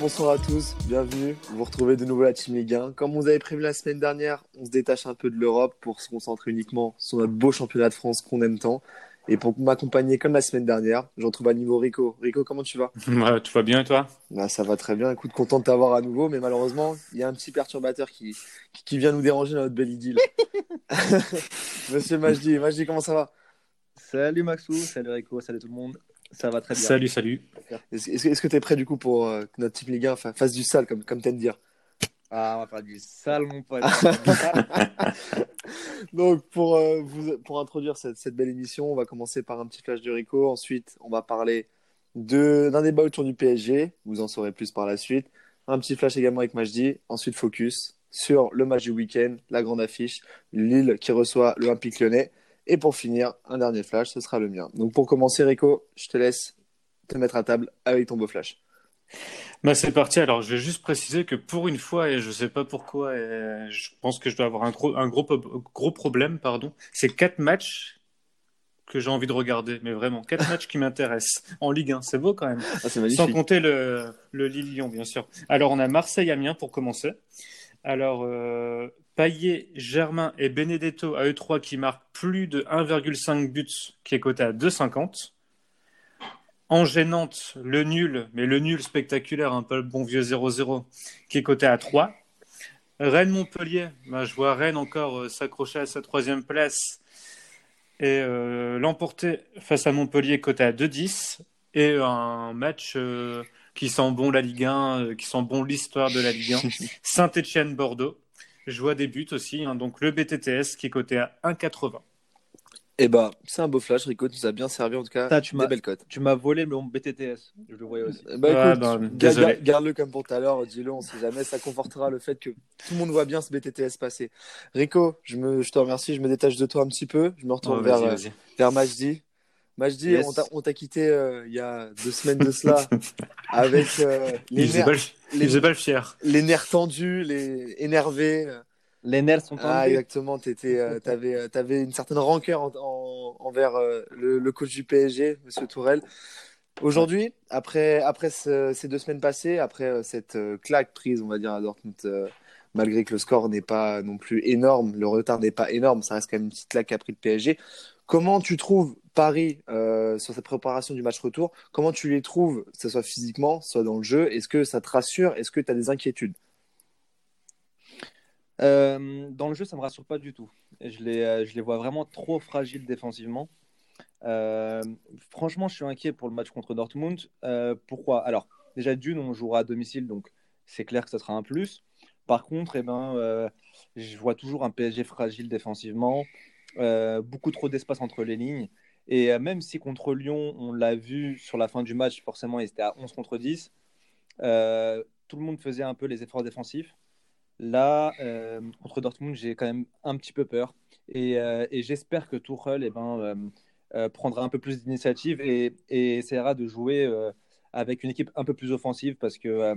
Bonsoir à tous, bienvenue. Vous vous retrouvez de nouveau à la Team Ligue 1. Comme vous avez prévu la semaine dernière, on se détache un peu de l'Europe pour se concentrer uniquement sur notre beau championnat de France qu'on aime tant. Et pour m'accompagner comme la semaine dernière, je retrouve à niveau Rico. Rico, comment tu vas? Ouais, Tout va bien et toi? Bah, Ça va très bien. Écoute, content de t'avoir à nouveau, mais malheureusement, il y a un petit perturbateur qui, qui, vient nous déranger dans notre belle idylle. Monsieur Majdi, Majdi, comment ça va? Salut Maxou, salut Rico, salut tout le monde. Ça va très bien. Salut, salut. Est-ce que tu es prêt du coup pour euh, que notre Team Ligue 1 fasse du sale, comme, comme t'aimes dire? Ah, on va faire du sale, mon pote. Donc, pour, euh, vous, pour introduire cette, cette, belle émission, on va commencer par un petit flash de Rico. Ensuite, on va parler d'un débat autour du PSG. Vous en saurez plus par la suite. Un petit flash également avec Majdi. Ensuite, focus sur le match du week-end, la grande affiche, Lille qui reçoit l'Olympique lyonnais. Et pour finir, un dernier flash, ce sera le mien. Donc pour commencer, Rico, je te laisse te mettre à table avec ton beau flash. Bah c'est parti. Alors je vais juste préciser que pour une fois, et je ne sais pas pourquoi, et je pense que je dois avoir un gros, un gros, gros problème, pardon. C'est quatre matchs que j'ai envie de regarder, mais vraiment quatre matchs qui m'intéressent en Ligue 1. C'est beau quand même. Ah, Sans compter le, le Lille-Lyon, bien sûr. Alors on a Marseille-Amiens pour commencer. Alors, euh, Payet, Germain et Benedetto à eux trois qui marquent plus de 1,5 buts, qui est coté à 2,50. En gênante, le nul, mais le nul spectaculaire, un peu le bon vieux 0-0, qui est coté à 3. Rennes-Montpellier, bah, je vois Rennes encore euh, s'accrocher à sa troisième place et euh, l'emporter face à Montpellier coté à 2-10. Et un match euh, qui sent bon la Ligue 1, qui sent bon l'histoire de la Ligue 1. Saint-Etienne-Bordeaux je vois des buts aussi. Hein. donc le BTTS qui est coté à 1,80. Eh bah, c'est un beau flash, Rico, tu nous as bien servi en tout cas. tu des belles cotes. Tu m'as volé mon BTTS, je le voyais aussi. Bah, garde-le comme pour tout à l'heure, dis-le, on sait jamais, ça confortera le fait que tout le monde voit bien ce BTTS passer. Rico, je, me, je te remercie, je me détache de toi un petit peu, je me retourne vers, vers Majdi. Majdi, on t'a quitté euh, il y a deux semaines de cela avec euh, les, nerfs, les, pas les nerfs tendus, les énervés. Les nerfs sont tendus. Ah, exactement. Tu euh, avais, avais, une certaine rancœur envers le, coach du PSG, Monsieur Tourelle. Aujourd'hui, après, après ces deux semaines passées, après cette claque prise, on va dire, à Dortmund, malgré que le score n'est pas non plus énorme, le retard n'est pas énorme, ça reste quand même une petite claque qu'a pris le PSG. Comment tu trouves Paris euh, sur cette préparation du match retour Comment tu les trouves, que ce soit physiquement, soit dans le jeu? Est-ce que ça te rassure? Est-ce que tu as des inquiétudes? Euh, Dans le jeu, ça ne me rassure pas du tout. Je les, euh, je les vois vraiment trop fragiles défensivement. franchement, je suis inquiet pour le match contre Dortmund. pourquoi? Alors, déjà, d'une, on jouera à domicile, donc c'est clair que ça sera un plus. Par contre, eh ben, je vois toujours un PSG fragile défensivement. Euh, beaucoup trop d'espace entre les lignes. Et euh, même si contre Lyon, on l'a vu sur la fin du match, forcément, il était à 11 contre 10, euh, tout le monde faisait un peu les efforts défensifs. Là, contre Dortmund, j'ai quand même un petit peu peur. Et, j'espère que Tuchel eh ben, prendra un peu plus d'initiative et, et, essaiera de jouer avec une équipe un peu plus offensive parce que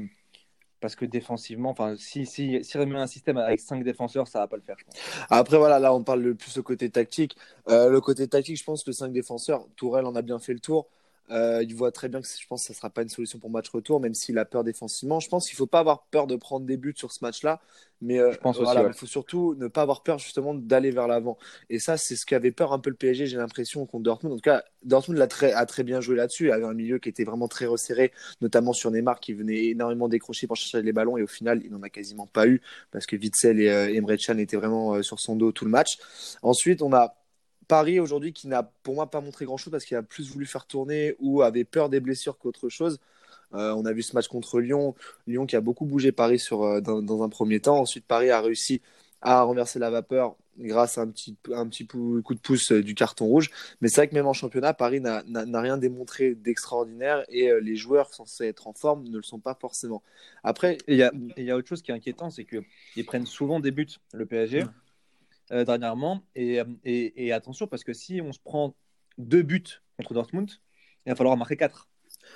parce que défensivement, enfin, si, si, si remet un système avec 5 défenseurs, ça va pas le faire, je pense. Après, voilà, là, on parle le plus au côté tactique. Euh, le côté tactique, je pense que 5 défenseurs, Tourelle en a bien fait le tour. Euh, il voit très bien que je pense que ça ne sera pas une solution pour match retour, même s'il a peur défensivement. Je pense qu'il ne faut pas avoir peur de prendre des buts sur ce match-là, mais euh, il faut surtout ne pas avoir peur justement d'aller vers l'avant. Et ça, c'est ce qu'avait peur un peu le PSG, j'ai l'impression, contre Dortmund. En tout cas, Dortmund a très, a très bien joué là-dessus. Il avait un milieu qui était vraiment très resserré, notamment sur Neymar qui venait énormément décrocher pour chercher les ballons, et au final, il n'en a quasiment pas eu parce que Witzel et euh, Emre Can étaient vraiment sur son dos tout le match. Ensuite, on a Paris aujourd'hui qui n'a pour moi pas montré grand chose parce qu'il a plus voulu faire tourner ou avait peur des blessures qu'autre chose. Euh, on a vu ce match contre Lyon, Lyon qui a beaucoup bougé Paris sur, euh, dans, un premier temps. Ensuite, Paris a réussi à renverser la vapeur grâce à un petit, un petit coup de pouce euh, du carton rouge. Mais c'est vrai que même en championnat, Paris n'a rien démontré d'extraordinaire et les joueurs censés être en forme ne le sont pas forcément. Après, il y a, y a, autre chose qui est inquiétant, c'est qu'ils prennent souvent des buts, le PSG. Euh, dernièrement. Et, et, attention, parce que si on se prend deux buts contre Dortmund, il va falloir marquer quatre.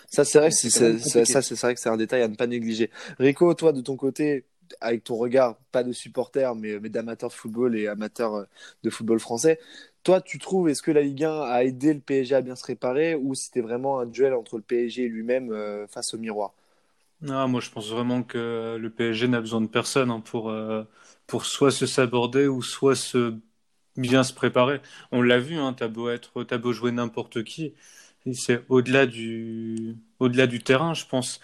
Ça, c'est vrai, c'est, ça, c'est vrai que c'est un détail à ne pas négliger. Rico, toi, de ton côté, avec ton regard, pas de supporter, mais, mais d'amateur de football et amateur euh, de football français, toi, tu trouves, est-ce que la Ligue 1 a aidé le PSG à bien se réparer ou c'était vraiment un duel entre le PSG et lui-même euh, face au miroir? Non, moi je pense vraiment que le PSG n'a besoin de personne hein, pour, euh, pour soit se saborder ou soit se bien se préparer. On l'a vu, hein, t'as beau être, beau jouer n'importe qui, c'est au-delà du, au-delà du terrain, je pense.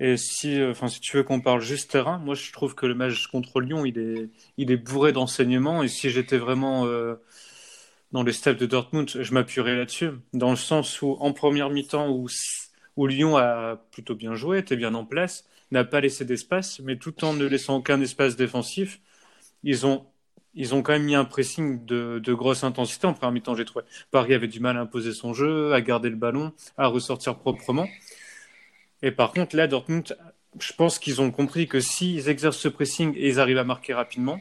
Et si, euh, si tu veux qu'on parle juste terrain, moi je trouve que le match contre Lyon, il est, il est bourré d'enseignements. Et si j'étais vraiment euh, dans les steps de Dortmund, je m'appuierais là-dessus, dans le sens où en première mi-temps où, où Lyon a plutôt bien joué, était bien en place, n'a pas laissé d'espace, mais tout en ne laissant aucun espace défensif, ils ont ils ont quand même mis un pressing de, grosse intensité en première mi-temps, j'ai trouvé. Paris avait du mal à imposer son jeu, à garder le ballon, à ressortir proprement. Et par contre, là, Dortmund, je pense qu'ils ont compris que s'ils exercent ce pressing et ils arrivent à marquer rapidement,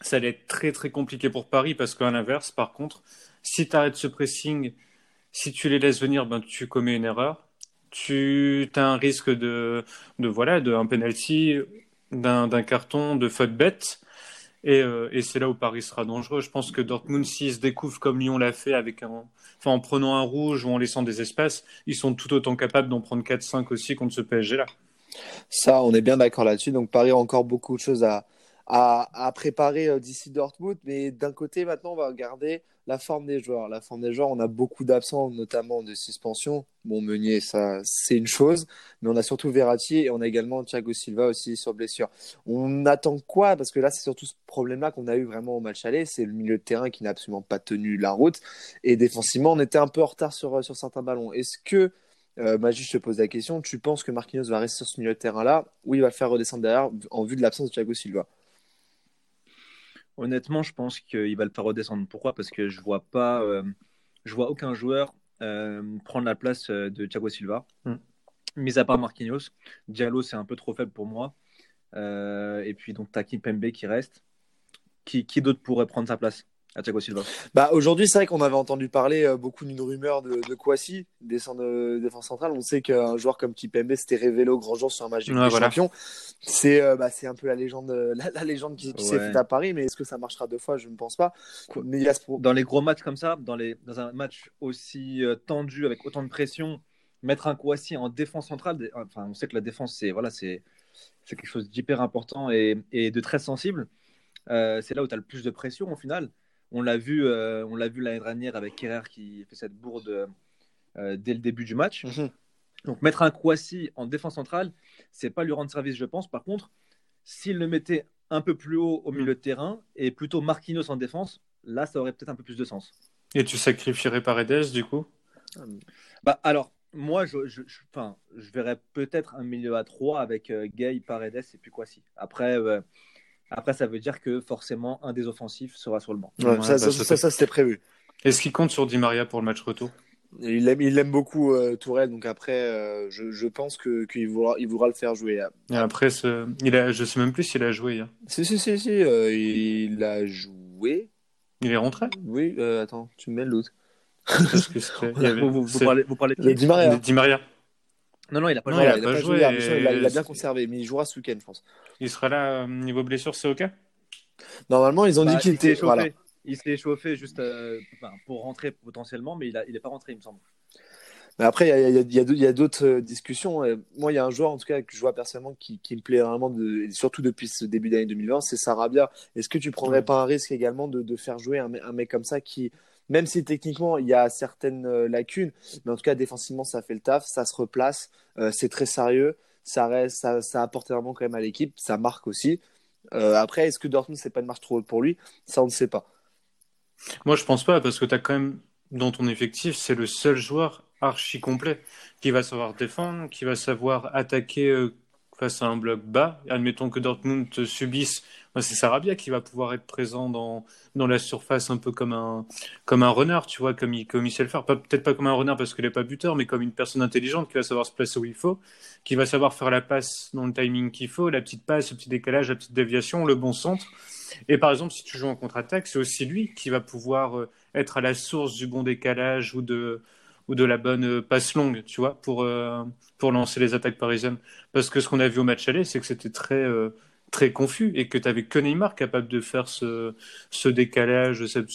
ça allait être très très compliqué pour Paris parce qu'à l'inverse, par contre, si tu arrêtes ce pressing, si tu les laisses venir, ben, tu commets une erreur. Tu as un risque de, de voilà, de un penalty, d'un carton, de faute bête. Et, euh, et c'est là où Paris sera dangereux. Je pense que Dortmund, s'ils se découvrent comme Lyon l'a fait, avec un, en prenant un rouge ou en laissant des espaces, ils sont tout autant capables d'en prendre 4-5 aussi contre ce PSG-là. Ça, on est bien d'accord là-dessus. Donc Paris a encore beaucoup de choses à, à, à préparer euh, d'ici Dortmund. Mais d'un côté, maintenant, on va regarder la forme des joueurs. La forme des joueurs, on a beaucoup d'absents, notamment de suspension. Bon, Meunier, ça, c'est une chose. Mais on a surtout Verratti et on a également Thiago Silva aussi sur blessure. On attend quoi? Parce que là, c'est surtout ce problème-là qu'on a eu vraiment au match aller. C'est le milieu de terrain qui n'a absolument pas tenu la route. Et défensivement, on était un peu en retard sur, sur certains ballons. Est-ce que euh, Magic, je te pose la question. Tu penses que Marquinhos va rester sur ce milieu de terrain-là? Ou il va le faire redescendre derrière en vue de l'absence de Thiago Silva Honnêtement, je pense qu'il va le faire redescendre. Pourquoi? Parce que je vois pas, euh, je vois aucun joueur euh, prendre la place euh, de Thiago Silva. Mm. Mis à part Marquinhos, Diallo c'est un peu trop faible pour moi. et puis donc Taki Pembe qui reste. Qui, qui d'autre pourrait prendre sa place? À Thiago Silva bah, Aujourd'hui, c'est vrai qu'on avait entendu parler euh, beaucoup d'une rumeur de, de Kouassi, de défense centrale. On sait qu'un joueur comme Kipembe s'était révélé au grand jour sur un match de ouais, champion. C'est euh, bah, un peu la légende, la, la légende qui, qui s'est faite à Paris, mais est-ce que ça marchera deux fois? Je ne pense pas. Mais il y a ce... Dans les gros matchs comme ça, dans, les, dans un match aussi euh, tendu, avec autant de pression, mettre un Kouassi en défense centrale, enfin, on sait que la défense, c'est voilà, c'est quelque chose d'hyper important et, et, de très sensible. c'est là où tu as le plus de pression au final. On l'a vu, euh, on l'a vu l'année dernière avec Kerrer qui fait cette bourde euh, dès le début du match. Mhm. Donc mettre un Kouassi en défense centrale, c'est pas lui rendre service, je pense. Par contre, s'il le mettait un peu plus haut au milieu de terrain et plutôt Marquinhos en défense, là, ça aurait peut-être un peu plus de sens. Et tu sacrifierais Paredes du coup? Bah alors, moi, je, je, je verrais peut-être un milieu à 3 avec euh, Gay, Paredes et puis Kouassi. Après, après, ça veut dire que forcément, un des offensifs sera sur le banc. Ouais, ça, ça, ça, ça c'était prévu. Est-ce qu'il compte sur Di Maria pour le match retour? Il aime, il aime beaucoup euh, Tourelle, donc après, euh, je, je, pense que qu'il voudra, il voudra le faire jouer. Et après, ce, il a, je sais même plus s'il a joué hier. Si, si, si, si euh, il a joué. Il est rentré? Oui, euh, attends, tu me mets l'autre. vous, vous, vous, parlez, vous parlez de Di Maria. Di Maria. Non, non, il a pas non, joué. Il a, il a pas, joué. joué il, a, il, a, bien conservé, mais il jouera ce week-end, je pense. Il sera là, niveau blessure, c'est OK? Normalement, ils ont bah, dit qu'il était. Voilà. Il s'est échauffé juste euh, pour rentrer potentiellement, mais il n'est pas rentré, il me semble. Mais après, il y a, y a, a d'autres discussions. Moi, il y a un joueur, en tout cas, que je vois personnellement qui, qui me plaît vraiment, de, surtout depuis ce début d'année 2020, c'est Sarabia. Est-ce que tu prendrais pas un risque également de, de faire jouer un, un, mec comme ça qui, même si techniquement il y a certaines lacunes, mais en tout cas défensivement ça fait le taf, ça se replace, euh, c'est très sérieux, ça, reste, ça, apporte vraiment quand même à l'équipe, ça marque aussi. Euh, après, est-ce que Dortmund, c'est pas une marche trop haute pour lui? Ça, on ne sait pas. Moi, je pense pas, parce que tu as quand même, dans ton effectif, c'est le seul joueur archi complet qui va savoir défendre, qui va savoir attaquer euh, face à un bloc bas. Admettons que Dortmund subisse, c'est Sarabia qui va pouvoir être présent dans, dans la surface un peu comme un, comme un runner, tu vois, comme il, comme il sait le faire. Peut-être pas comme un runner parce qu'il n'est pas buteur, mais comme une personne intelligente qui va savoir se placer où il faut, qui va savoir faire la passe dans le timing qu'il faut, la petite passe, le petit décalage, la petite déviation, le bon centre. Et par exemple, si tu joues en contre-attaque, c'est aussi lui qui va pouvoir euh, être à la source du bon décalage ou de, ou de la bonne euh, passe longue, tu vois, pour, euh, pour lancer les attaques parisiennes. Parce que ce qu'on a vu au match aller, c'est que c'était très, euh, très confus et que tu avais que Neymar capable de faire ce, ce décalage, cette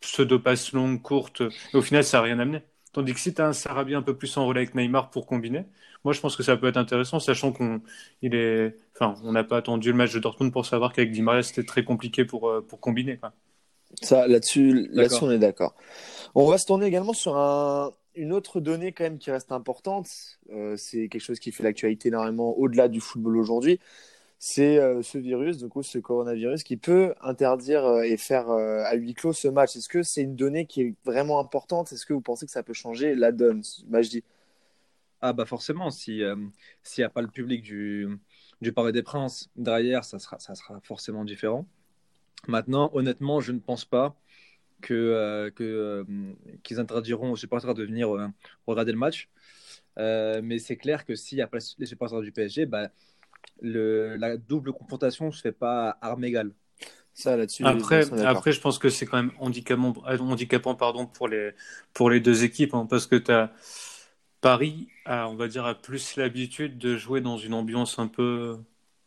pseudo-passe longue, courte. Et au final, ça n'a rien amené. Tandis que si tu as un Sarabia un peu plus en relais avec Neymar pour combiner, moi je pense que ça peut être intéressant, sachant qu'on il est, enfin, on n'a pas attendu le match de Dortmund pour savoir qu'avec Di Maria c'était très compliqué pour, euh, pour combiner. Quoi. Ça, là-dessus, là-dessus, on est d'accord. On va se tourner également sur un, une autre donnée quand même qui reste importante. Euh, c'est quelque chose qui fait l'actualité énormément au-delà du football aujourd'hui. C'est euh, ce virus, du coup, ce coronavirus qui peut interdire euh, et faire à huis clos ce match. Est-ce que c'est une donnée qui est vraiment importante? Est-ce que vous pensez que ça peut changer la donne dis Ah bah forcément, si s'il n'y a pas le public du, du Paris des Princes derrière, ça sera forcément différent. Maintenant, honnêtement, je ne pense pas que, euh, que euh, qu'ils interdiront aux supporters de venir euh, regarder le match. mais c'est clair que s'il n'y a pas les supporters du PSG, bah, le, la double confrontation ne se fait pas armes égales. Ça, là-dessus, après, après, je pense que c'est quand même handicapant, handicapant pardon, pour, les, pour les deux équipes, hein, parce que tu as Paris, a, on va dire, a plus l'habitude de jouer dans une ambiance un peu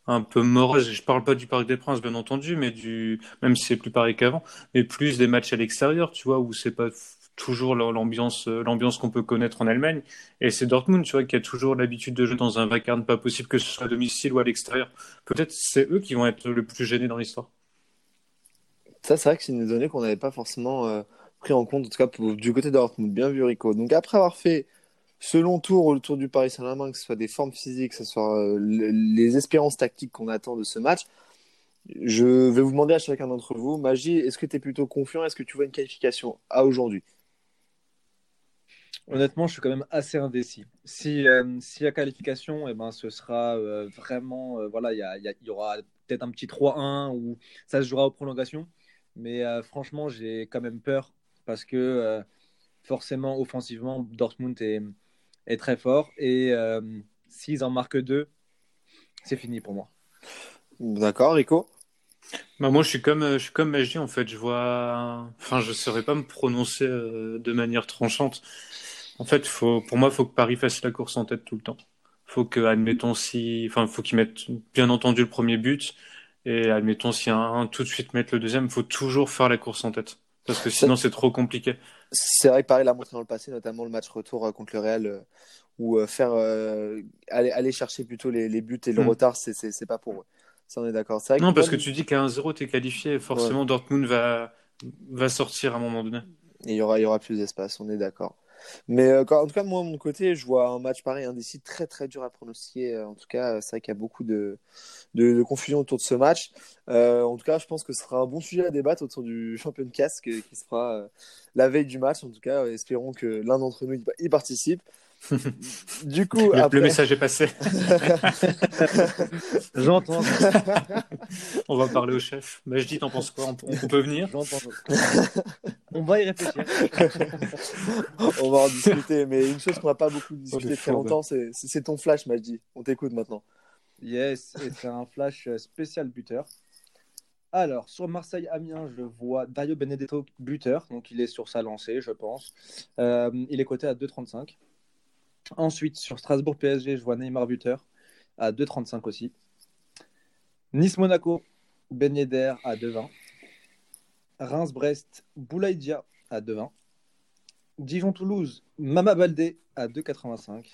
un peu morose. Je parle pas du Parc des Princes, bien entendu, mais du, même si c'est plus pareil qu'avant, mais plus des matchs à l'extérieur, tu vois, où c'est pas toujours l'ambiance, l'ambiance qu'on peut connaître en Allemagne. Et c'est Dortmund, tu vois, qui a toujours l'habitude de jouer dans un vacarme pas possible que ce soit à domicile ou à l'extérieur. Peut-être c'est eux qui vont être le plus gênés dans l'histoire. Ça, c'est vrai que c'est une donnée qu'on n'avait pas forcément euh, pris en compte, en tout cas du côté de Dortmund. Bien vu, Rico. Donc après avoir fait selon tour autour du Paris Saint-Germain, que ce soit des formes physiques, que ce soit euh, les espérances tactiques qu'on attend de ce match, je vais vous demander à chacun d'entre vous, Magie, est-ce que tu es plutôt confiant? Est-ce que tu vois une qualification à aujourd'hui? Honnêtement, je suis quand même assez indécis. Si, euh, si la qualification, eh ben, ce sera euh, vraiment. voilà, il y, aura peut-être un petit 3-1 ou ça se jouera aux prolongations. Mais franchement, j'ai quand même peur parce que forcément, offensivement, Dortmund est, est très fort. Et euh, s'ils en marquent deux, c'est fini pour moi. D'accord, Rico? Bah moi, je suis comme, je suis comme Magie, en fait. Je vois, enfin, je saurais pas me prononcer euh, de manière tranchante. En fait, faut, pour moi, il faut que Paris fasse la course en tête tout le temps. Faut que, admettons si, enfin, faut qu'ils mettent bien entendu le premier but et admettons si un, un tout de suite mettre le deuxième. Faut toujours faire la course en tête parce que sinon c'est trop compliqué. C'est vrai que Paris l'a montré dans le passé, notamment le match retour euh, contre le Real, euh, où euh, faire aller, aller, chercher plutôt les, les buts et le hmm. retard, c'est pas pour eux. Ça, on est d'accord. Non, parce que tu dis qu'à 1-0, tu es qualifié, forcément Dortmund va, va sortir à un moment donné. Et il y aura, il y aura plus d'espace, on est d'accord. Mais en tout cas, moi, de mon côté, je vois un match pareil, indécis, très très dur à pronostiquer. En tout cas, c'est vrai qu'il y a beaucoup de, confusion autour de ce match. en tout cas, je pense que ce sera un bon sujet à débattre autour du champion de casque qui se fera la veille du match. En tout cas, espérons que l'un d'entre nous y participe. Du coup, le, message est passé. J'entends. on va parler au chef. Mais je dis, t'en penses quoi? On, peut venir? On va y réfléchir. on va en discuter. Mais une chose qu'on n'a pas beaucoup discuté très longtemps, c'est ton flash, Majdi. On t'écoute maintenant. Yes, et c'est un flash spécial buteur. Alors, sur Marseille-Amiens, je vois Dario Benedetto buteur, donc il est sur sa lancée, je pense. Euh, il est coté à 2,35. Ensuite, sur Strasbourg-PSG, je vois Neymar buteur à 2,35 aussi. Nice-Monaco, Ben Yedder à 2,20. Reims-Brest, Boulaïdia à 2,20. Dijon-Toulouse, Mama Baldé à 2,85.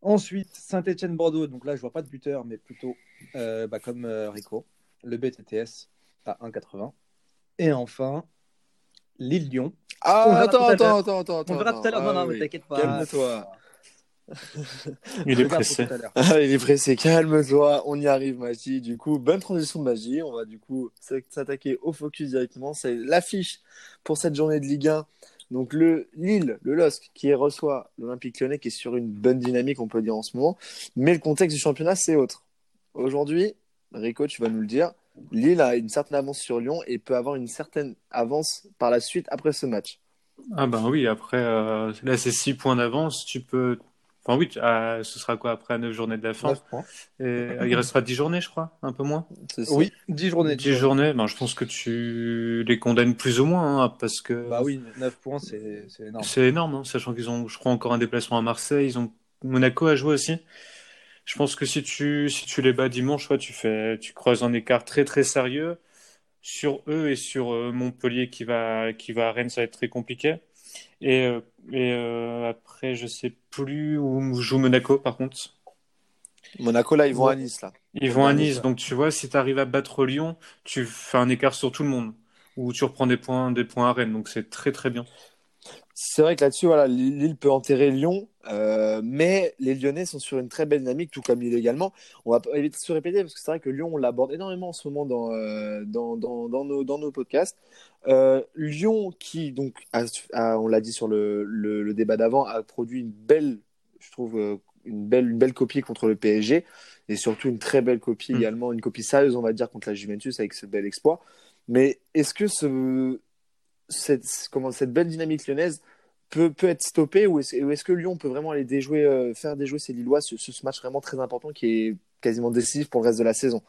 Ensuite, Saint-Etienne-Bordeaux, donc là je vois pas de buteur, mais plutôt euh, bah, comme euh, Rico le BTTS à 1,80. Et enfin, Lille-Lyon. Ah, attends, attends, attends, attends, On verra tout à l'heure. non, non, ah t'inquiète pas. Calme-toi. il est pressé. Ah, il est pressé, calme-toi, on y arrive Magie. Du coup, bonne transition de Magie. On va du coup s'attaquer au focus directement. C'est l'affiche pour cette journée de Ligue 1. Donc le Lille, le LOSC qui reçoit l'Olympique Lyonnais qui est sur une bonne dynamique on peut dire en ce moment. Mais le contexte du championnat c'est autre. Aujourd'hui, Rico, tu vas nous le dire. Lille a une certaine avance sur Lyon et peut avoir une certaine avance par la suite après ce match. Ah ben oui, après, euh, là c'est 6 points d'avance, tu peux... Enfin oui, ce sera quoi après 9 journées de la fin? Et, Il restera 10 journées, je crois, un peu moins? Oui, 10 journées. 10 journées, ben, je pense que tu les condamnes plus ou moins, hein, parce que... Bah oui, 9 points, c'est énorme. C'est énorme, hein, sachant qu'ils ont, je crois, encore un déplacement à Marseille, ils ont Monaco à jouer aussi. Je pense que si tu, si tu les bats dimanche, tu, fais, tu creuses un écart très très sérieux. sur eux et sur euh, Montpellier qui va, qui va à Rennes, ça va être très compliqué. Et, euh, et euh, après, je sais plus où joue Monaco par contre. Monaco, là, ils vont à Nice. Là. Ils vont à Nice, donc tu vois, si tu arrives à battre Lyon, tu fais un écart sur tout le monde. Ou tu reprends des points, des points à Rennes, donc c'est très très bien. C'est vrai que là-dessus, voilà, Lille peut enterrer Lyon, euh, mais les Lyonnais sont sur une très belle dynamique, tout comme Lille également. On va éviter de se répéter parce que c'est vrai que Lyon, on l'aborde énormément en ce moment dans, euh, dans, dans, dans, nos, dans nos podcasts. Euh, Lyon, qui, donc, on l'a dit sur le, le, débat d'avant, a produit une belle, je trouve, une belle, une belle copie contre le PSG et surtout une très belle copie mm. également, une copie sérieuse, on va dire, contre la Juventus avec ce bel exploit. Mais est-ce que ce, cette, comment, cette belle dynamique lyonnaise peut, peut être stoppée ou est-ce est que Lyon peut vraiment aller déjouer, euh, faire déjouer ses Lillois sur ce, ce, match vraiment très important qui est quasiment décisif pour le reste de la saison?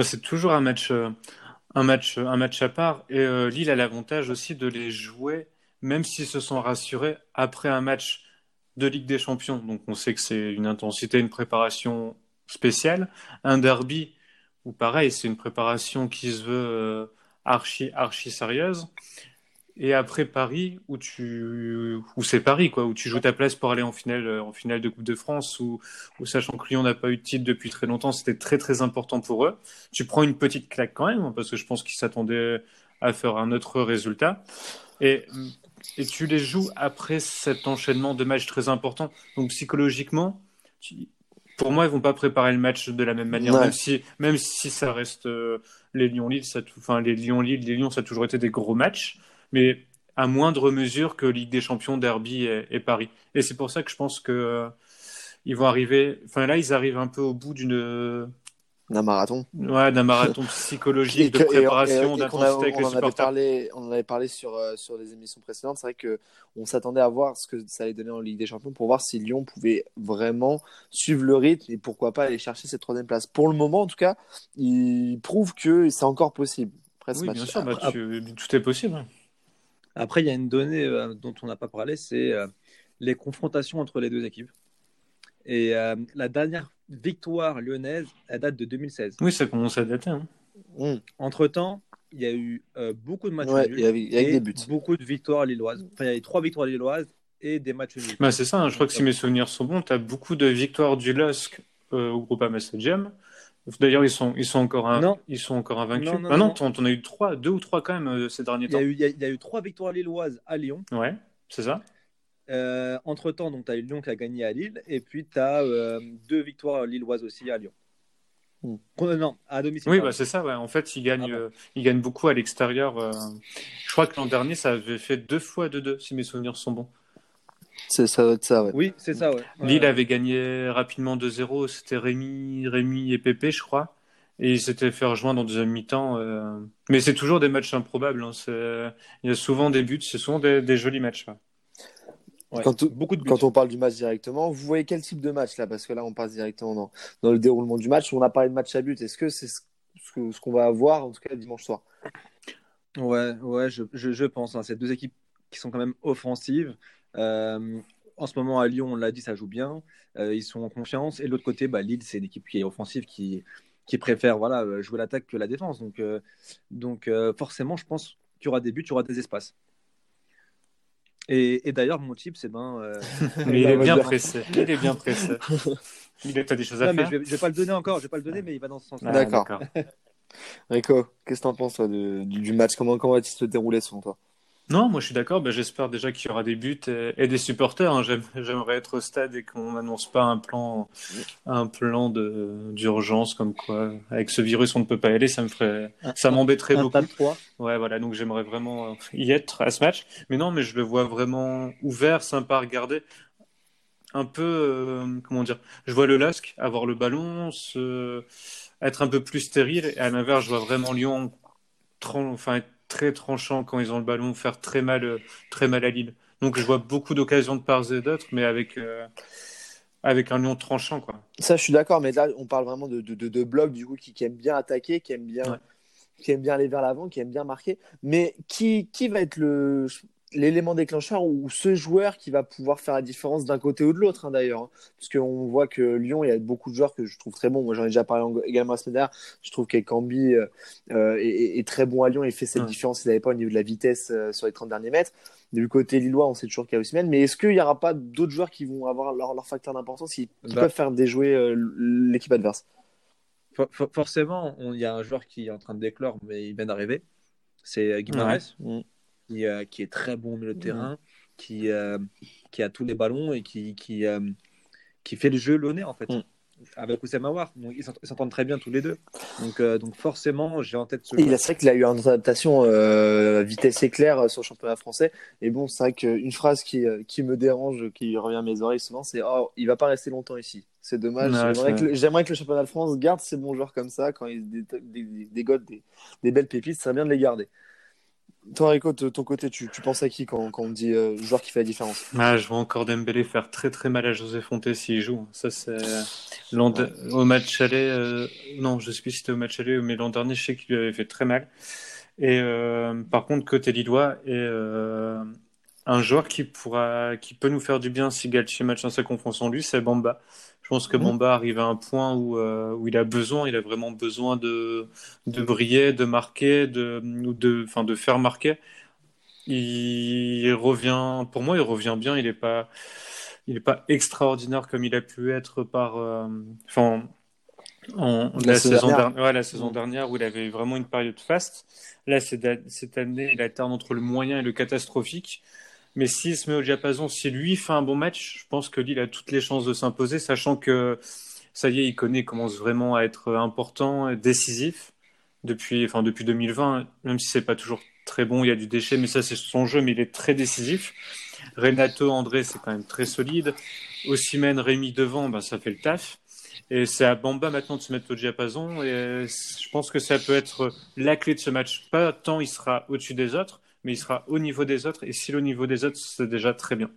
C'est toujours un match, euh, un, match, un match à part et euh, Lille a l'avantage aussi de les jouer même s'ils se sont rassurés après un match de Ligue des Champions. Donc on sait que c'est une intensité, une préparation spéciale. Un derby où pareil, c'est une préparation qui se veut archi, archi sérieuse. Et après Paris, où tu, où c'est Paris, quoi, où tu joues ta place pour aller en finale, euh, en finale de Coupe de France, où, où sachant que Lyon n'a pas eu de titre depuis très longtemps, c'était très très important pour eux. Tu prends une petite claque quand même, parce que je pense qu'ils s'attendaient à faire un autre résultat. Et, et tu les joues après cet enchaînement de matchs très importants. Donc psychologiquement, pour moi, ils vont pas préparer le match de la même manière, même si, même si ça reste euh, les Lyon-Lille, ça, enfin les Lyon-Lille, les Lyon, ça a toujours été des gros matchs mais à moindre mesure que Ligue des Champions, Derby et, Paris. Et c'est pour ça que je pense que euh, ils vont arriver. Enfin là, ils arrivent un peu au bout d'une d'un marathon. Ouais, d'un marathon psychologique, de préparation, d'intensité avec les on Avait parlé, on en avait parlé sur, euh, sur les émissions précédentes. C'est vrai qu'on s'attendait à voir ce que ça allait donner en Ligue des Champions pour voir si Lyon pouvait vraiment suivre le rythme et pourquoi pas aller chercher cette troisième place. Pour le moment, en tout cas, il prouve que c'est encore possible. oui, bien sûr, bah, tout est possible. Après, il y a une donnée euh, dont on n'a pas parlé, c'est euh, les confrontations entre les deux équipes. Et euh, la dernière victoire lyonnaise, elle date de 2016. Oui, ça commence à dater. Hein. Mmh. Entre-temps, il y a eu beaucoup de matchs nuls y et des buts. beaucoup de victoires lilloises. Enfin, il y a eu trois victoires lilloises et des matchs nuls. Bah, c'est ça, hein. je crois que si mes souvenirs sont bons, tu as beaucoup de victoires du LOSC au Groupama Stadium. D'ailleurs, ils sont, ils sont encore, un, ils sont encore invaincus. Non, non, ah non, t'en as eu trois, deux ou trois quand même euh, ces derniers temps. Il y, a eu, il y, a eu trois victoires lilloises à Lyon. Ouais, c'est ça. Euh, entre temps, donc tu as eu Lyon qui a gagné à Lille, et puis tu as euh, deux victoires lilloises aussi à Lyon. Hmm. Non, à domicile. Oui, bah, c'est ça. Ouais. En fait, ils gagnent, ah ils gagnent beaucoup à l'extérieur. Je crois que l'an dernier, ça avait fait deux fois 2-2, si mes souvenirs sont bons. C'est ça, ça, ouais. Oui, c'est ça, ouais. Lille avait gagné rapidement 2-0. C'était Rémi, Rémi et Pépé, je crois. Et ils s'étaient fait rejoindre en deuxième mi-temps. Euh. Mais c'est toujours des matchs improbables. Hein. Il y a souvent des buts, c'est souvent des, jolis matchs. Quand, beaucoup de quand on parle du match directement, vous voyez quel type de match là Parce que là, on passe directement dans, dans le déroulement du match. On a parlé de match à but. Est-ce que c'est ce, ce qu'on va avoir, en tout cas, dimanche soir? Ouais, ouais, je, je, je pense. Hein. C'est deux équipes qui sont quand même offensives. Euh, en ce moment, à Lyon, on l'a dit, ça joue bien. Euh, ils sont en confiance. Et de l'autre côté, bah, Lille, c'est une équipe qui est offensive, qui, qui préfère voilà, jouer l'attaque que la défense. Donc, euh, donc forcément, je pense qu'il y aura des buts, il y aura des espaces. Et, d'ailleurs, mon type, c'est ben. il est bien pressé. Il est bien pressé. Il a des choses à faire. je ne vais, pas le donner encore. Je vais pas le donner, mais il va dans ce sens-là. D'accord. Rico, qu'est-ce que tu en penses du, du, match? Comment, comment va-t-il se dérouler selon toi? Non, moi je suis d'accord. Ben, J'espère déjà qu'il y aura des buts et, des supporters. Hein. J'aimerais être au stade et qu'on n'annonce pas un plan, un plan d'urgence comme quoi avec ce virus on ne peut pas y aller. Ça me ferait, ça m'embêterait beaucoup. Ouais, voilà. Donc j'aimerais vraiment y être à ce match. Mais non, mais je le vois vraiment ouvert, sympa à regarder. Un peu, euh, comment dire Je vois le Lasque avoir le ballon, se... être un peu plus stérile. Et à l'inverse, je vois vraiment Lyon, enfin très tranchant quand ils ont le ballon, faire très mal, euh, très mal à Lille. Donc je vois beaucoup d'occasions de part et d'autre, mais avec, euh, avec un lion tranchant. Quoi. Ça, je suis d'accord, mais là, on parle vraiment de, de, de, blocs du coup, qui, qui, aiment bien attaquer, qui aiment bien, qui aiment bien aller vers l'avant, qui aiment bien marquer. Mais qui, qui va être le. L'élément déclencheur ou ce joueur qui va pouvoir faire la différence d'un côté ou de l'autre, hein, d'ailleurs. Hein. Parce qu'on voit que Lyon, il y a beaucoup de joueurs que je trouve très bons. Moi, j'en ai déjà parlé également la semaine dernière. Je trouve qu'Ekambi euh, euh, est, très bon à Lyon. Il fait cette différence. Il n'avait pas au niveau de la vitesse euh, sur les 30 derniers mètres. Du côté lillois, on sait toujours qu'il y a Osimhen. Mais est-ce qu'il n'y aura pas d'autres joueurs qui vont avoir leur, leur facteur d'importance qui, qui bah. peuvent faire déjouer l'équipe adverse? Forcément, il y a un joueur qui est en train de déclore, mais il vient d'arriver. C'est Guimaraes. Mm qui, euh, qui, est très bon au milieu de terrain, qui, euh, qui a tous les ballons et qui, qui, euh, qui fait le jeu l'honneur en fait. Mm. Avec Oussama War. ils s'entendent très bien tous les deux. Donc, donc forcément, j'ai en tête ce. Il c'est vrai qu'il a eu une adaptation vitesse éclair sur le championnat français. Et bon, c'est vrai qu'une phrase qui, qui me dérange, qui revient à mes oreilles souvent, c'est Oh, il va pas rester longtemps ici. C'est dommage. J'aimerais que, le championnat de France garde ces bons joueurs comme ça quand ils dégodent des, des, belles pépites. Ça serait bien de les garder. Toi, Rico, de ton côté, tu, tu penses à qui quand, quand on dit euh, joueur qui fait la différence? Ah, Je vois encore Dembélé faire très très mal à José Fonté s'il joue. Ça, c'est au match aller. Euh, non, je sais plus si c'était au match aller, mais l'an dernier, je sais qu'il lui avait fait très mal. Et euh, par contre, côté Lillois, et, un joueur qui pourra, qui peut nous faire du bien si Galtier match en sa confiance en lui, c'est Bamba. Je pense que Bamba arrive à un point où, euh, où il a besoin, il a vraiment besoin de, de briller, de marquer, de, de, enfin, de faire marquer. Il revient, pour moi, il revient bien. Il n'est pas, il est pas extraordinaire comme il a pu être par, euh, enfin, en, la, saison, dernière. Ouais, la saison dernière où il avait vraiment une période faste. Là, cette année, il alterne entre le moyen et le catastrophique. Mais s'il se met au diapason, si lui fait un bon match, je pense que Lille a toutes les chances de s'imposer, sachant que ça y est, il connaît, commence vraiment à être important, décisif depuis, enfin depuis 2020, même si c'est pas toujours très bon, il y a du déchet, mais ça c'est son jeu, mais il est très décisif. Renato, André, c'est quand même très solide. Ossimène, Rémi devant, ben, ça fait le taf. Et c'est à Bamba maintenant de se mettre au diapason. Et je pense que ça peut être la clé de ce match. Pas tant il sera au-dessus des autres, mais il sera au niveau des autres. Et s'il est au niveau des autres, c'est déjà très bien.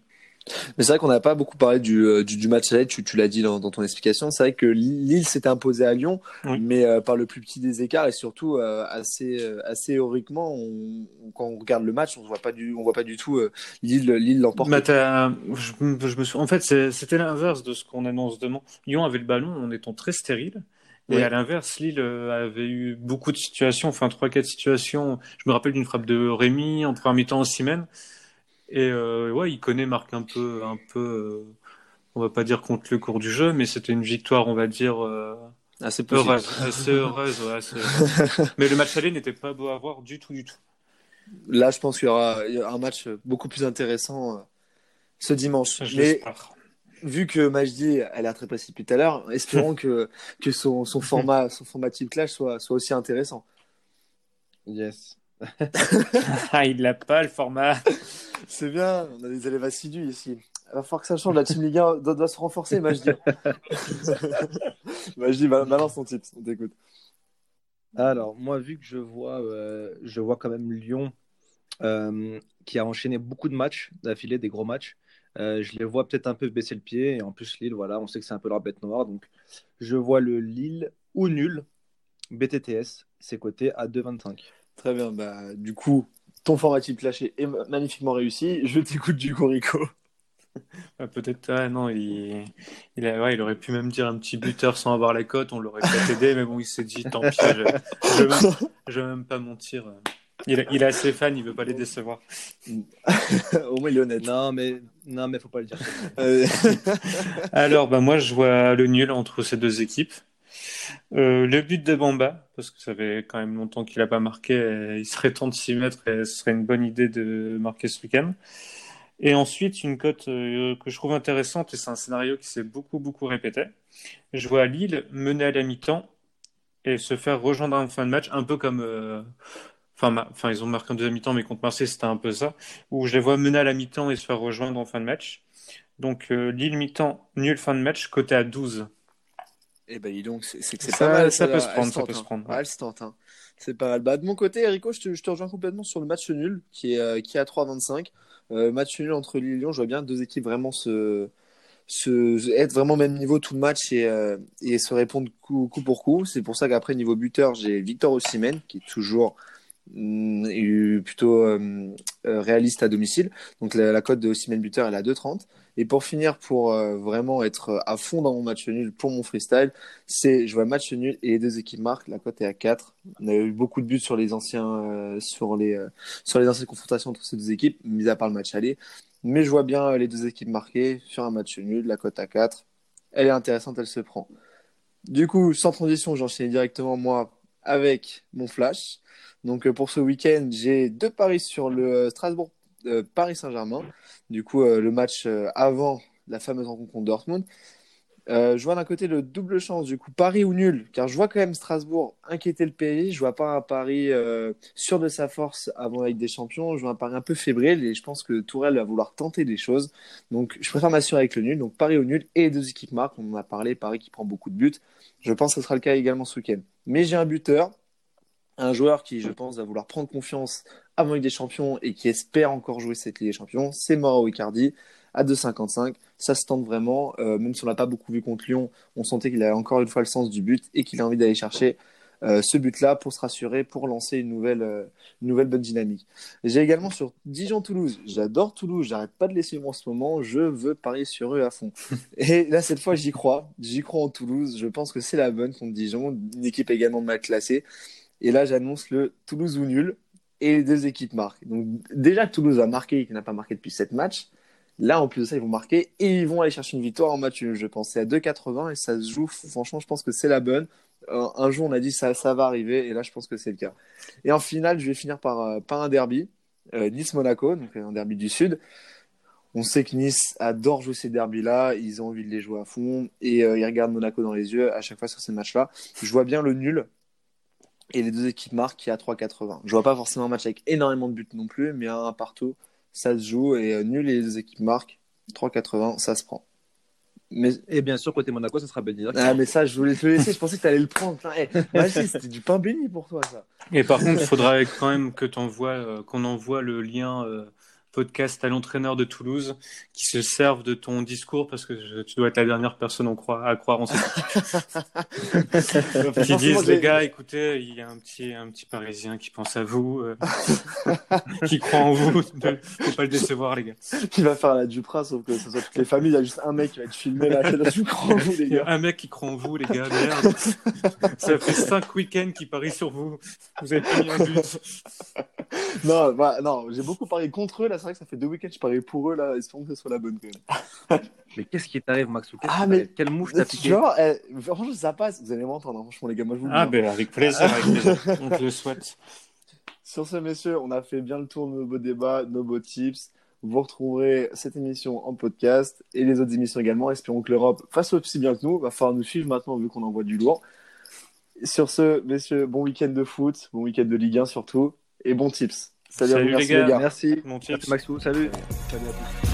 Mais c'est vrai qu'on n'a pas beaucoup parlé du, euh, du, du match aller, tu, tu l'as dit dans, dans, ton explication. C'est vrai que Lille s'était imposé à Lyon, mais euh, par le plus petit des écarts et surtout euh, assez, assez héroïquement. On, quand on regarde le match, on ne voit pas du, on voit pas du tout Lille, Lille l'emporter. je, je, me suis, en fait, c'était l'inverse de ce qu'on annonce demain. Lyon avait le ballon en étant très stérile. Et à l'inverse, Lille euh, avait eu beaucoup de situations, enfin trois quatre situations. Je me rappelle d'une frappe de Rémi en première mi-temps au Simen. Et euh, ouais, il connaît Marc un peu, un peu. Euh, on va pas dire contre le cours du jeu, mais c'était une victoire, on va dire. Euh, assez heureuse, assez heureuse, ouais, assez... mais le match aller n'était pas beau à voir du tout, du tout. Là, je pense qu'il y aura un match beaucoup plus intéressant ce dimanche. mais vu que Majdi a l'air très précis depuis tout à l'heure, espérons que, que son, son, format, son format Team Clash soit, soit aussi intéressant. Yes. ah, il l'a pas le format. C'est bien, on a des élèves assidus ici. Il va falloir que ça change, la Team Ligue 1 doit, se renforcer, Majdi. Majdi, balance ton tips, on t'écoute. Alors, moi, vu que je vois, euh, je vois quand même Lyon euh, qui a enchaîné beaucoup de matchs d'affilée, des gros matchs, euh, je les vois peut-être un peu baisser le pied. Et en plus, Lille, voilà, on sait que c'est un peu leur bête noire. Donc, je vois le Lille ou nul. BTTS, c'est coté à 2,25. Très bien. Bah, du coup, ton format type lâché est magnifiquement réussi. Je t'écoute du Corico. Ah, peut-être, non, il, il, a, il aurait pu même dire un petit buteur sans avoir la cote, on l'aurait pas aidé, mais bon, il s'est dit, tant pis, je ne vais même pas mentir. Il, il a ses fans, il veut pas les décevoir. Au moins, il est honnête. Non, mais non, mais faut pas le dire. Alors, bah, moi, je vois le nul entre ces deux équipes. Euh, le but de Bamba, parce que ça fait quand même longtemps qu'il n'a pas marqué, il serait temps de s'y mettre et ce serait une bonne idée de marquer ce week-end. Et ensuite, une cote euh, que je trouve intéressante, et c'est un scénario qui s'est beaucoup, beaucoup répété. Je vois Lille mener à la mi-temps et se faire rejoindre en fin de match, un peu comme euh, Enfin, enfin, ils ont marqué en deuxième mi-temps, mais contre Marseille, c'était un peu ça. Où je les vois mener à la mi-temps et se faire rejoindre en fin de match. Donc, euh, Lille mi-temps, nul fin de match, côté à 12. Eh ben, donc, c'est que c'est pas mal. Ça, peut se prendre, ça peut se prendre. Ouais, hein. C'est pas mal. Bah, de mon côté, Erico, je te, je te, rejoins complètement sur le match nul, qui est, euh, qui est à 3-25. Euh, match nul entre Lille et Lyon, je vois bien deux équipes vraiment se, se être vraiment au même niveau tout le match et, euh, et se répondre coup, coup pour coup. C'est pour ça qu'après, niveau buteur, j'ai Victor Osimhen, qui est toujours plutôt euh, euh, réaliste à domicile. Donc la, cote de Osimhen buteur elle est à 2,30. Et pour finir, pour euh, vraiment être à fond dans mon match nul pour mon freestyle, c'est je vois match nul et les deux équipes marquent. La cote est à 4. On a eu beaucoup de buts sur les anciens sur les sur les anciennes confrontations entre ces deux équipes, mis à part le match aller. Mais je vois bien les deux équipes marquées sur un match nul. La cote à 4. Elle est intéressante, elle se prend. Du coup, sans transition, j'enchaîne directement moi avec mon flash. Donc euh, pour ce week-end, j'ai deux paris sur le euh, Strasbourg euh, Paris Saint-Germain. Du coup, le match avant la fameuse rencontre contre Dortmund. Je vois d'un côté le double chance, du coup, Paris ou nul, car je vois quand même Strasbourg inquiéter le PSG. Je vois pas un Paris sûr de sa force avant la Ligue des Champions. Je vois un Paris un peu fébrile et je pense que Tourelle va vouloir tenter des choses. Donc, je préfère m'assurer avec le nul. Donc, Paris au nul et les deux équipes marquent. On en a parlé, Paris qui prend beaucoup de buts. Je pense que ce sera le cas également ce week-end. Mais j'ai un buteur, un joueur qui, je pense, va vouloir prendre confiance avant Ligue des Champions et qui espère encore jouer cette Ligue des Champions. C'est Mauro Icardi à 2,55. Ça se tente vraiment. Euh, même si on l'a pas beaucoup vu contre Lyon, on sentait qu'il avait encore une fois le sens du but et qu'il a envie d'aller chercher euh, ce but-là pour se rassurer, pour lancer une nouvelle, euh, une nouvelle bonne dynamique. J'ai également sur Dijon-Toulouse. J'adore Toulouse, j'arrête pas de laisser en ce moment. Je veux parier sur eux à fond. Et là, cette fois, j'y crois. J'y crois en Toulouse. Je pense que c'est la bonne contre Dijon. Une équipe également mal classée. Et là, j'annonce le Toulouse ou nul. Et les deux équipes marquent. Donc, déjà Toulouse a marqué et qu'il n'a pas marqué depuis 7 matchs. Là, en plus de ça, ils vont marquer et ils vont aller chercher une victoire en match. Je pensais à 2,80 et ça se joue. Franchement, je pense que c'est la bonne. Un, jour, on a dit ça, ça va arriver et là, je pense que c'est le cas. Et en finale, je vais finir par, euh, par un derby. Euh, Nice-Monaco, donc un derby du Sud. On sait que Nice adore jouer ces derbys-là, ils ont envie de les jouer à fond et euh, ils regardent Monaco dans les yeux à chaque fois sur ces matchs-là. Je vois bien le nul et les deux équipes marquent qui est à 3,80. Je vois pas forcément un match avec énormément de buts non plus, mais un partout, ça se joue et euh, nul et les deux équipes marquent 3,80, ça se prend. Mais Et bien sûr, côté Monaco, ça sera Ben Yedder. ah mais ça je voulais te le laisser, je pensais que tu allais le prendre. Hey, vas-y, c'était du pain béni pour toi ça. Et par contre, il faudra quand même que t'envoies, euh, qu'on envoie le lien euh, podcast à l'entraîneur de Toulouse qui se serve de ton discours parce que je- tu dois être la dernière personne en croire- à croire en cette équipe. Qui disent les gars, écoutez, il y a un petit, un petit Parisien qui pense à vous, euh, qui croit en vous. Ne faut pas le décevoir, les gars. qui va faire la Duprat, sauf que ce soit toutes les familles, il y a juste un mec qui va être filmé là, je crois en vous les Il y a gars. un mec qui croit en vous, les gars. Merde. Ça fait cinq week-ends qu'il parie sur vous. Vous avez pas mis un but. Non, bah, non, j'ai beaucoup parié contre eux là, c'est vrai que ça fait deux week-ends que je parie pour eux là, espérons que ce soit la bonne quand même. Mais qu'est-ce qui t'arrive, Maxou Qu'est-ce Ah, mais- Quelle mouche t'as piqué Genre, eh, franchement, ça passe, vous allez m'entendre, hein, franchement les gars, moi je vous le dis. Ah, hein. ben avec plaisir, avec plaisir. On te le souhaite. Sur ce, messieurs, on a fait bien le tour de nos beaux débats, nos beaux tips. Vous retrouverez cette émission en podcast et les autres émissions également. Espérons que l'Europe fasse aussi bien que nous. Va falloir nous suivre maintenant vu qu'on envoie du lourd. Sur ce, messieurs, bon week-end de foot, bon week-end de Ligue 1 surtout, et bon tips. Salut, à vous, Salut, les merci gars. les gars. Merci. Mon Merci. Maxou, salut. Salut à tous.